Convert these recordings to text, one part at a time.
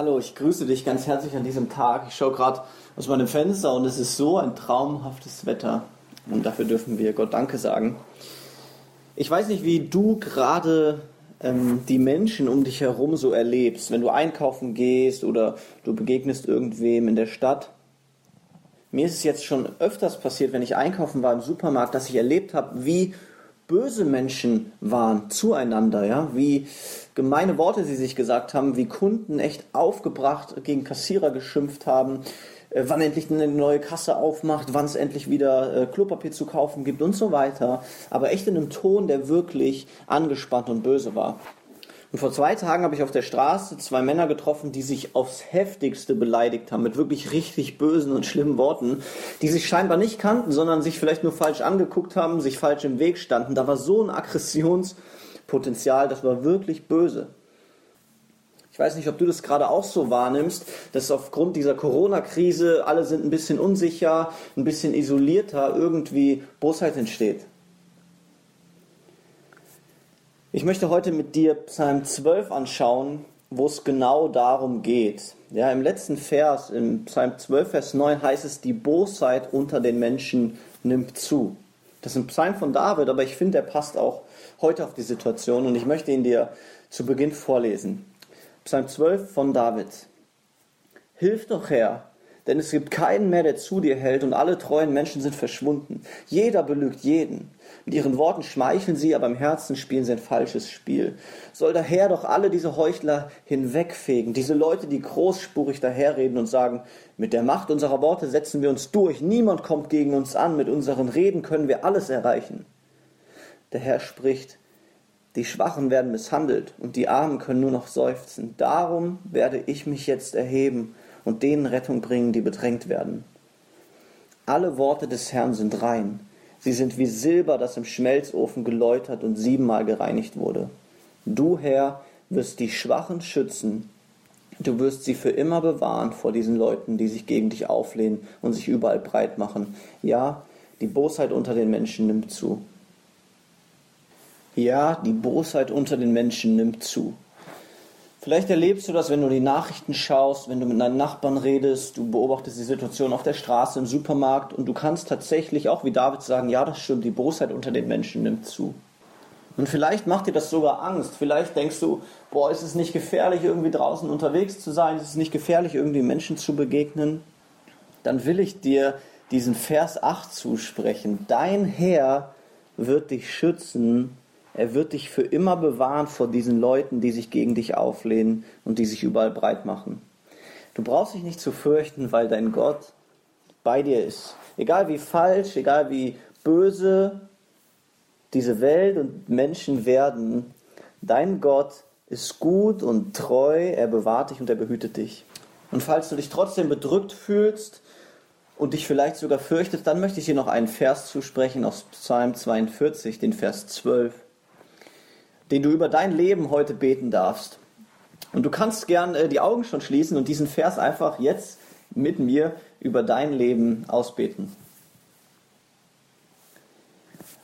Hallo, ich grüße dich ganz herzlich an diesem Tag. Ich schaue gerade aus meinem Fenster und es ist so ein traumhaftes Wetter. Und dafür dürfen wir Gott Danke sagen. Ich weiß nicht, wie du gerade ähm, die Menschen um dich herum so erlebst, wenn du einkaufen gehst oder du begegnest irgendwem in der Stadt. Mir ist es jetzt schon öfters passiert, wenn ich einkaufen war im Supermarkt, dass ich erlebt habe, wie böse Menschen waren zueinander, ja, wie gemeine Worte sie sich gesagt haben, wie Kunden echt aufgebracht gegen Kassierer geschimpft haben, äh, wann endlich eine neue Kasse aufmacht, wann es endlich wieder äh, Klopapier zu kaufen gibt und so weiter. Aber echt in einem Ton, der wirklich angespannt und böse war. Und vor zwei Tagen habe ich auf der Straße zwei Männer getroffen, die sich aufs heftigste beleidigt haben, mit wirklich richtig bösen und schlimmen Worten, die sich scheinbar nicht kannten, sondern sich vielleicht nur falsch angeguckt haben, sich falsch im Weg standen. Da war so ein Aggressionspotenzial, das war wirklich böse. Ich weiß nicht, ob du das gerade auch so wahrnimmst, dass aufgrund dieser Corona-Krise alle sind ein bisschen unsicher, ein bisschen isolierter, irgendwie Bosheit entsteht. Ich möchte heute mit dir Psalm 12 anschauen, wo es genau darum geht. Ja, im letzten Vers, im Psalm 12, Vers 9 heißt es, die Bosheit unter den Menschen nimmt zu. Das ist ein Psalm von David, aber ich finde, er passt auch heute auf die Situation und ich möchte ihn dir zu Beginn vorlesen. Psalm 12 von David. Hilf doch Herr, denn es gibt keinen mehr, der zu dir hält und alle treuen Menschen sind verschwunden. Jeder belügt jeden. Mit ihren Worten schmeicheln sie, aber im Herzen spielen sie ein falsches Spiel. Soll daher doch alle diese Heuchler hinwegfegen, diese Leute, die großspurig daherreden und sagen, mit der Macht unserer Worte setzen wir uns durch, niemand kommt gegen uns an, mit unseren Reden können wir alles erreichen. Der Herr spricht, die Schwachen werden misshandelt und die Armen können nur noch seufzen. Darum werde ich mich jetzt erheben und denen Rettung bringen, die bedrängt werden. Alle Worte des Herrn sind rein Sie sind wie Silber, das im Schmelzofen geläutert und siebenmal gereinigt wurde. Du, Herr, wirst die Schwachen schützen. Du wirst sie für immer bewahren vor diesen Leuten, die sich gegen dich auflehnen und sich überall breit machen. Ja, die Bosheit unter den Menschen nimmt zu. Ja, die Bosheit unter den Menschen nimmt zu. Vielleicht erlebst du das, wenn du die Nachrichten schaust, wenn du mit deinen Nachbarn redest, du beobachtest die Situation auf der Straße, im Supermarkt und du kannst tatsächlich auch wie David sagen, ja, das stimmt, die Bosheit unter den Menschen nimmt zu. Und vielleicht macht dir das sogar Angst. Vielleicht denkst du, boah, ist es nicht gefährlich, irgendwie draußen unterwegs zu sein? Ist es nicht gefährlich, irgendwie Menschen zu begegnen? Dann will ich dir diesen Vers 8 zusprechen. Dein Herr wird dich schützen er wird dich für immer bewahren vor diesen Leuten, die sich gegen dich auflehnen und die sich überall breit machen. Du brauchst dich nicht zu fürchten, weil dein Gott bei dir ist. Egal wie falsch, egal wie böse diese Welt und Menschen werden, dein Gott ist gut und treu, er bewahrt dich und er behütet dich. Und falls du dich trotzdem bedrückt fühlst und dich vielleicht sogar fürchtest, dann möchte ich dir noch einen Vers zusprechen aus Psalm 42, den Vers 12 den du über dein Leben heute beten darfst. Und du kannst gern äh, die Augen schon schließen und diesen Vers einfach jetzt mit mir über dein Leben ausbeten.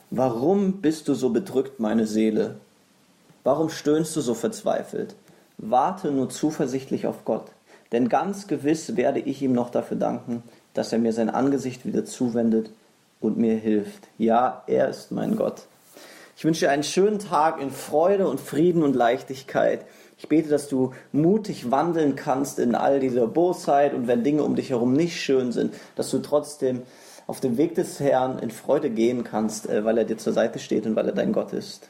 Warum bist du so bedrückt, meine Seele? Warum stöhnst du so verzweifelt? Warte nur zuversichtlich auf Gott, denn ganz gewiss werde ich ihm noch dafür danken, dass er mir sein Angesicht wieder zuwendet und mir hilft. Ja, er ist mein Gott. Ich wünsche dir einen schönen Tag in Freude und Frieden und Leichtigkeit. Ich bete, dass du mutig wandeln kannst in all dieser Bosheit und wenn Dinge um dich herum nicht schön sind, dass du trotzdem auf dem Weg des Herrn in Freude gehen kannst, äh, weil er dir zur Seite steht und weil er dein Gott ist.